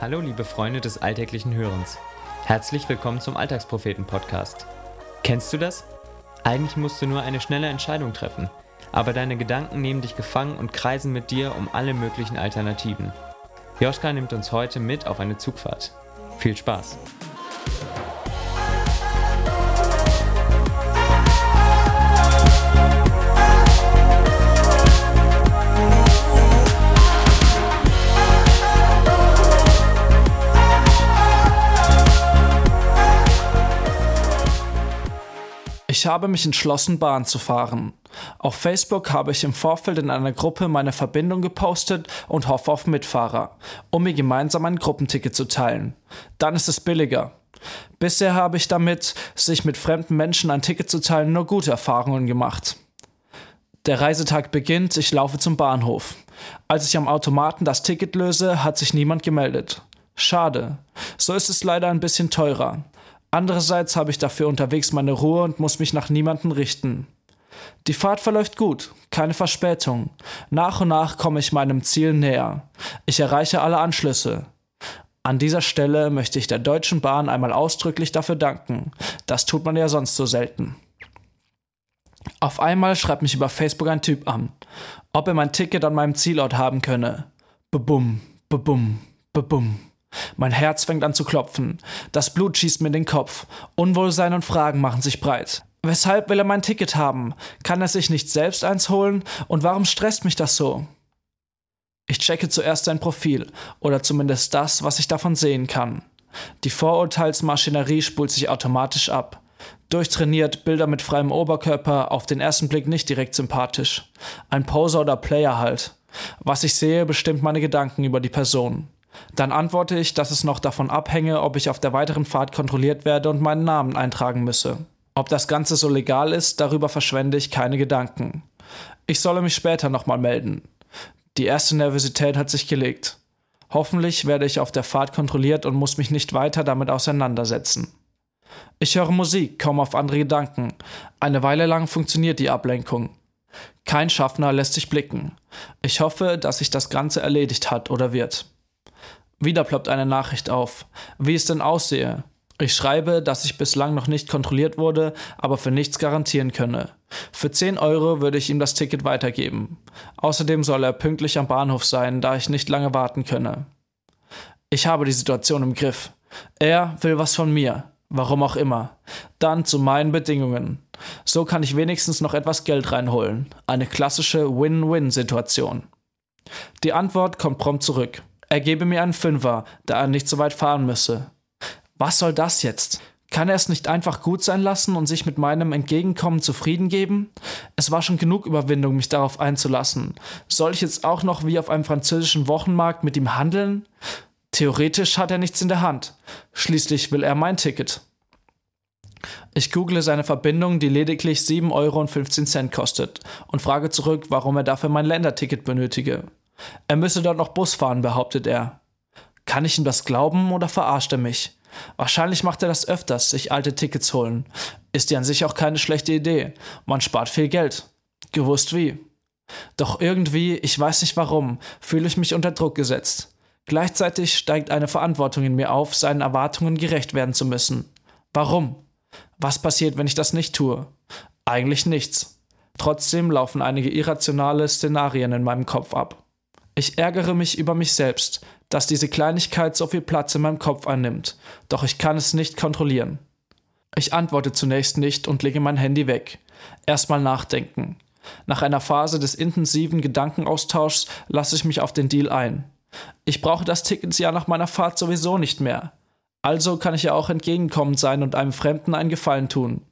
Hallo liebe Freunde des alltäglichen Hörens. Herzlich willkommen zum Alltagspropheten-Podcast. Kennst du das? Eigentlich musst du nur eine schnelle Entscheidung treffen, aber deine Gedanken nehmen dich gefangen und kreisen mit dir um alle möglichen Alternativen. Joschka nimmt uns heute mit auf eine Zugfahrt. Viel Spaß! Ich habe mich entschlossen, Bahn zu fahren. Auf Facebook habe ich im Vorfeld in einer Gruppe meine Verbindung gepostet und hoffe auf Mitfahrer, um mir gemeinsam ein Gruppenticket zu teilen. Dann ist es billiger. Bisher habe ich damit, sich mit fremden Menschen ein Ticket zu teilen, nur gute Erfahrungen gemacht. Der Reisetag beginnt, ich laufe zum Bahnhof. Als ich am Automaten das Ticket löse, hat sich niemand gemeldet. Schade. So ist es leider ein bisschen teurer. Andererseits habe ich dafür unterwegs meine Ruhe und muss mich nach niemanden richten. Die Fahrt verläuft gut, keine Verspätung. Nach und nach komme ich meinem Ziel näher. Ich erreiche alle Anschlüsse. An dieser Stelle möchte ich der Deutschen Bahn einmal ausdrücklich dafür danken. Das tut man ja sonst so selten. Auf einmal schreibt mich über Facebook ein Typ an, ob er mein Ticket an meinem Zielort haben könne. Bebum, bebum, bebum. Mein Herz fängt an zu klopfen. Das Blut schießt mir in den Kopf. Unwohlsein und Fragen machen sich breit. Weshalb will er mein Ticket haben? Kann er sich nicht selbst eins holen? Und warum stresst mich das so? Ich checke zuerst sein Profil, oder zumindest das, was ich davon sehen kann. Die Vorurteilsmaschinerie spult sich automatisch ab. Durchtrainiert, Bilder mit freiem Oberkörper, auf den ersten Blick nicht direkt sympathisch. Ein Poser oder Player halt. Was ich sehe, bestimmt meine Gedanken über die Person. Dann antworte ich, dass es noch davon abhänge, ob ich auf der weiteren Fahrt kontrolliert werde und meinen Namen eintragen müsse. Ob das Ganze so legal ist, darüber verschwende ich keine Gedanken. Ich solle mich später nochmal melden. Die erste Nervosität hat sich gelegt. Hoffentlich werde ich auf der Fahrt kontrolliert und muss mich nicht weiter damit auseinandersetzen. Ich höre Musik, komme auf andere Gedanken. Eine Weile lang funktioniert die Ablenkung. Kein Schaffner lässt sich blicken. Ich hoffe, dass sich das Ganze erledigt hat oder wird. Wieder ploppt eine Nachricht auf. Wie es denn aussehe. Ich schreibe, dass ich bislang noch nicht kontrolliert wurde, aber für nichts garantieren könne. Für 10 Euro würde ich ihm das Ticket weitergeben. Außerdem soll er pünktlich am Bahnhof sein, da ich nicht lange warten könne. Ich habe die Situation im Griff. Er will was von mir, warum auch immer. Dann zu meinen Bedingungen. So kann ich wenigstens noch etwas Geld reinholen. Eine klassische Win-Win-Situation. Die Antwort kommt prompt zurück. Er gebe mir einen Fünfer, da er nicht so weit fahren müsse. Was soll das jetzt? Kann er es nicht einfach gut sein lassen und sich mit meinem Entgegenkommen zufrieden geben? Es war schon genug Überwindung, mich darauf einzulassen. Soll ich jetzt auch noch wie auf einem französischen Wochenmarkt mit ihm handeln? Theoretisch hat er nichts in der Hand. Schließlich will er mein Ticket. Ich google seine Verbindung, die lediglich 7,15 Euro kostet, und frage zurück, warum er dafür mein Länderticket benötige. Er müsse dort noch Bus fahren, behauptet er. Kann ich ihm das glauben oder verarscht er mich? Wahrscheinlich macht er das öfters, sich alte Tickets holen. Ist ja an sich auch keine schlechte Idee. Man spart viel Geld. Gewusst wie. Doch irgendwie, ich weiß nicht warum, fühle ich mich unter Druck gesetzt. Gleichzeitig steigt eine Verantwortung in mir auf, seinen Erwartungen gerecht werden zu müssen. Warum? Was passiert, wenn ich das nicht tue? Eigentlich nichts. Trotzdem laufen einige irrationale Szenarien in meinem Kopf ab. Ich ärgere mich über mich selbst, dass diese Kleinigkeit so viel Platz in meinem Kopf einnimmt, doch ich kann es nicht kontrollieren. Ich antworte zunächst nicht und lege mein Handy weg. Erstmal nachdenken. Nach einer Phase des intensiven Gedankenaustauschs lasse ich mich auf den Deal ein. Ich brauche das Ticket ja nach meiner Fahrt sowieso nicht mehr. Also kann ich ja auch entgegenkommend sein und einem Fremden einen Gefallen tun.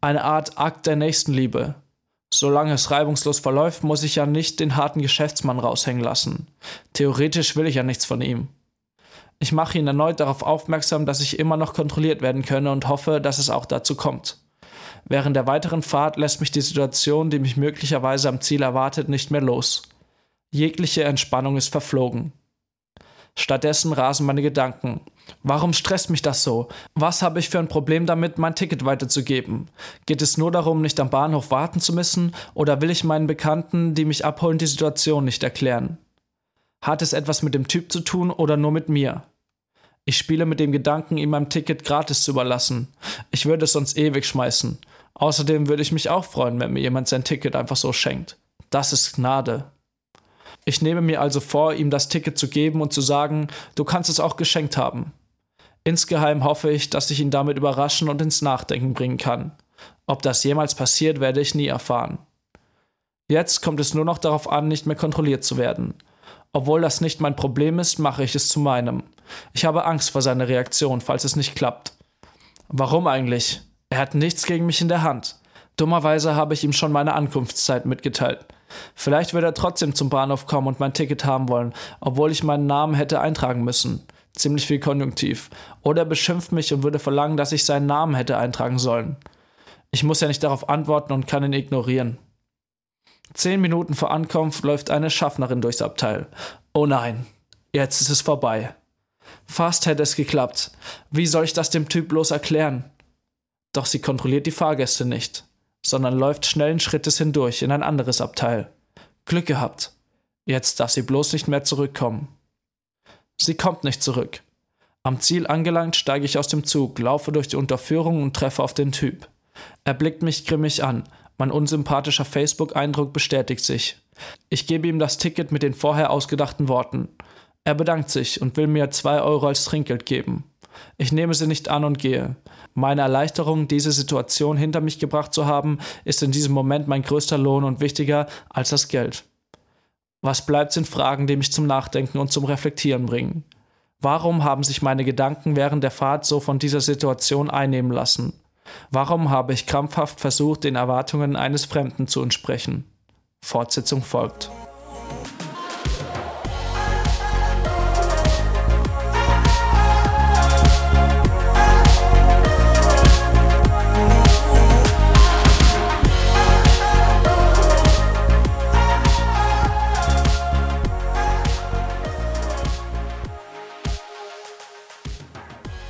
Eine Art Akt der Nächstenliebe. Solange es reibungslos verläuft, muss ich ja nicht den harten Geschäftsmann raushängen lassen. Theoretisch will ich ja nichts von ihm. Ich mache ihn erneut darauf aufmerksam, dass ich immer noch kontrolliert werden könne und hoffe, dass es auch dazu kommt. Während der weiteren Fahrt lässt mich die Situation, die mich möglicherweise am Ziel erwartet, nicht mehr los. Jegliche Entspannung ist verflogen. Stattdessen rasen meine Gedanken. Warum stresst mich das so? Was habe ich für ein Problem damit, mein Ticket weiterzugeben? Geht es nur darum, nicht am Bahnhof warten zu müssen, oder will ich meinen Bekannten, die mich abholen, die Situation nicht erklären? Hat es etwas mit dem Typ zu tun oder nur mit mir? Ich spiele mit dem Gedanken, ihm mein Ticket gratis zu überlassen. Ich würde es sonst ewig schmeißen. Außerdem würde ich mich auch freuen, wenn mir jemand sein Ticket einfach so schenkt. Das ist Gnade. Ich nehme mir also vor, ihm das Ticket zu geben und zu sagen, du kannst es auch geschenkt haben. Insgeheim hoffe ich, dass ich ihn damit überraschen und ins Nachdenken bringen kann. Ob das jemals passiert, werde ich nie erfahren. Jetzt kommt es nur noch darauf an, nicht mehr kontrolliert zu werden. Obwohl das nicht mein Problem ist, mache ich es zu meinem. Ich habe Angst vor seiner Reaktion, falls es nicht klappt. Warum eigentlich? Er hat nichts gegen mich in der Hand. Dummerweise habe ich ihm schon meine Ankunftszeit mitgeteilt. Vielleicht wird er trotzdem zum Bahnhof kommen und mein Ticket haben wollen, obwohl ich meinen Namen hätte eintragen müssen. Ziemlich viel Konjunktiv. Oder er beschimpft mich und würde verlangen, dass ich seinen Namen hätte eintragen sollen. Ich muss ja nicht darauf antworten und kann ihn ignorieren. Zehn Minuten vor Ankunft läuft eine Schaffnerin durchs Abteil. Oh nein, jetzt ist es vorbei. Fast hätte es geklappt. Wie soll ich das dem Typ bloß erklären? Doch sie kontrolliert die Fahrgäste nicht, sondern läuft schnellen Schrittes hindurch in ein anderes Abteil. Glück gehabt. Jetzt darf sie bloß nicht mehr zurückkommen. Sie kommt nicht zurück. Am Ziel angelangt, steige ich aus dem Zug, laufe durch die Unterführung und treffe auf den Typ. Er blickt mich grimmig an, mein unsympathischer Facebook-Eindruck bestätigt sich. Ich gebe ihm das Ticket mit den vorher ausgedachten Worten. Er bedankt sich und will mir zwei Euro als Trinkgeld geben. Ich nehme sie nicht an und gehe. Meine Erleichterung, diese Situation hinter mich gebracht zu haben, ist in diesem Moment mein größter Lohn und wichtiger als das Geld. Was bleibt sind Fragen, die mich zum Nachdenken und zum Reflektieren bringen. Warum haben sich meine Gedanken während der Fahrt so von dieser Situation einnehmen lassen? Warum habe ich krampfhaft versucht, den Erwartungen eines Fremden zu entsprechen? Fortsetzung folgt.